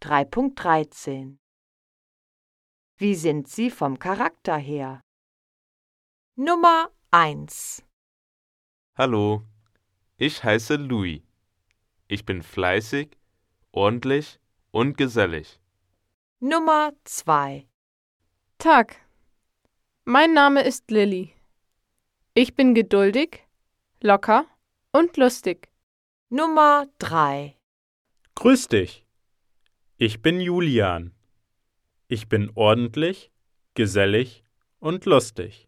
3.13 Wie sind Sie vom Charakter her? Nummer 1 Hallo, ich heiße Louis. Ich bin fleißig, ordentlich und gesellig. Nummer 2 Tag. Mein Name ist Lilly. Ich bin geduldig, locker und lustig. Nummer 3 Grüß dich. Ich bin Julian. Ich bin ordentlich, gesellig und lustig.